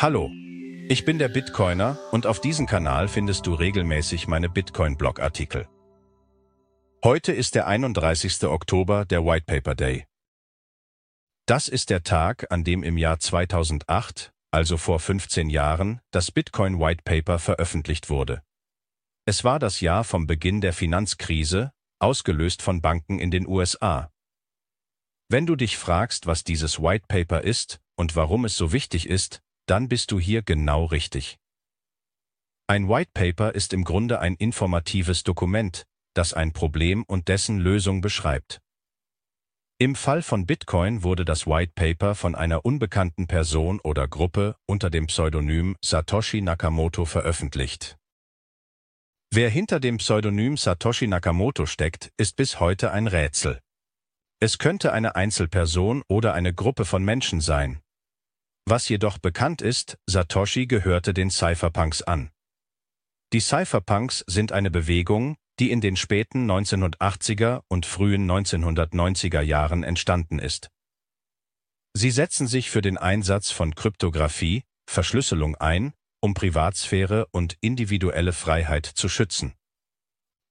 Hallo, ich bin der Bitcoiner und auf diesem Kanal findest du regelmäßig meine Bitcoin-Blog-Artikel. Heute ist der 31. Oktober, der White Paper Day. Das ist der Tag, an dem im Jahr 2008, also vor 15 Jahren, das Bitcoin White Paper veröffentlicht wurde. Es war das Jahr vom Beginn der Finanzkrise, ausgelöst von Banken in den USA. Wenn du dich fragst, was dieses White Paper ist und warum es so wichtig ist, dann bist du hier genau richtig. Ein White Paper ist im Grunde ein informatives Dokument, das ein Problem und dessen Lösung beschreibt. Im Fall von Bitcoin wurde das White Paper von einer unbekannten Person oder Gruppe unter dem Pseudonym Satoshi Nakamoto veröffentlicht. Wer hinter dem Pseudonym Satoshi Nakamoto steckt, ist bis heute ein Rätsel. Es könnte eine Einzelperson oder eine Gruppe von Menschen sein, was jedoch bekannt ist, Satoshi gehörte den Cypherpunks an. Die Cypherpunks sind eine Bewegung, die in den späten 1980er und frühen 1990er Jahren entstanden ist. Sie setzen sich für den Einsatz von Kryptographie, Verschlüsselung ein, um Privatsphäre und individuelle Freiheit zu schützen.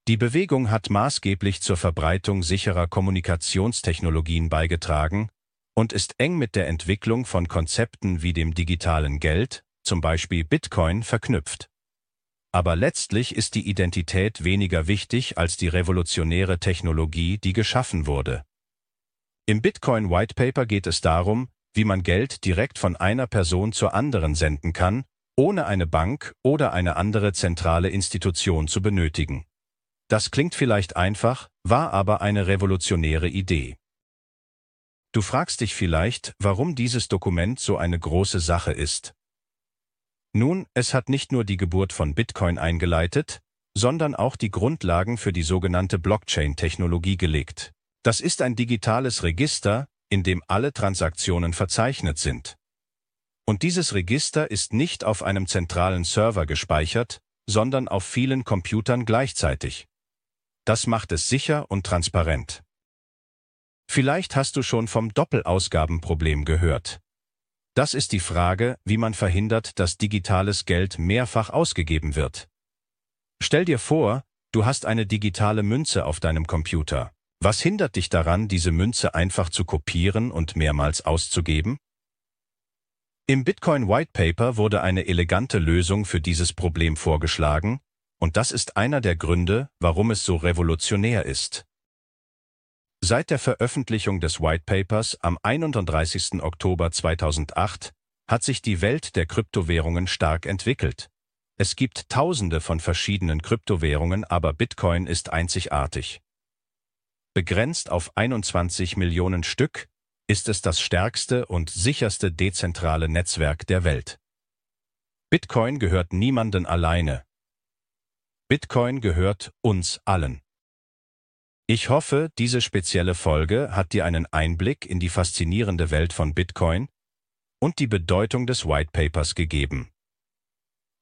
Die Bewegung hat maßgeblich zur Verbreitung sicherer Kommunikationstechnologien beigetragen und ist eng mit der Entwicklung von Konzepten wie dem digitalen Geld, zum Beispiel Bitcoin, verknüpft. Aber letztlich ist die Identität weniger wichtig als die revolutionäre Technologie, die geschaffen wurde. Im Bitcoin White Paper geht es darum, wie man Geld direkt von einer Person zur anderen senden kann, ohne eine Bank oder eine andere zentrale Institution zu benötigen. Das klingt vielleicht einfach, war aber eine revolutionäre Idee. Du fragst dich vielleicht, warum dieses Dokument so eine große Sache ist. Nun, es hat nicht nur die Geburt von Bitcoin eingeleitet, sondern auch die Grundlagen für die sogenannte Blockchain-Technologie gelegt. Das ist ein digitales Register, in dem alle Transaktionen verzeichnet sind. Und dieses Register ist nicht auf einem zentralen Server gespeichert, sondern auf vielen Computern gleichzeitig. Das macht es sicher und transparent. Vielleicht hast du schon vom Doppelausgabenproblem gehört. Das ist die Frage, wie man verhindert, dass digitales Geld mehrfach ausgegeben wird. Stell dir vor, du hast eine digitale Münze auf deinem Computer. Was hindert dich daran, diese Münze einfach zu kopieren und mehrmals auszugeben? Im Bitcoin White Paper wurde eine elegante Lösung für dieses Problem vorgeschlagen, und das ist einer der Gründe, warum es so revolutionär ist. Seit der Veröffentlichung des White Papers am 31. Oktober 2008 hat sich die Welt der Kryptowährungen stark entwickelt. Es gibt Tausende von verschiedenen Kryptowährungen, aber Bitcoin ist einzigartig. Begrenzt auf 21 Millionen Stück ist es das stärkste und sicherste dezentrale Netzwerk der Welt. Bitcoin gehört niemanden alleine. Bitcoin gehört uns allen. Ich hoffe, diese spezielle Folge hat dir einen Einblick in die faszinierende Welt von Bitcoin und die Bedeutung des White Papers gegeben.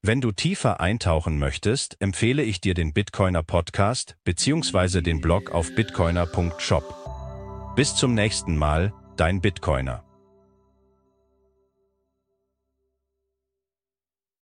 Wenn du tiefer eintauchen möchtest, empfehle ich dir den Bitcoiner Podcast bzw. den Blog auf bitcoiner.shop. Bis zum nächsten Mal, dein Bitcoiner.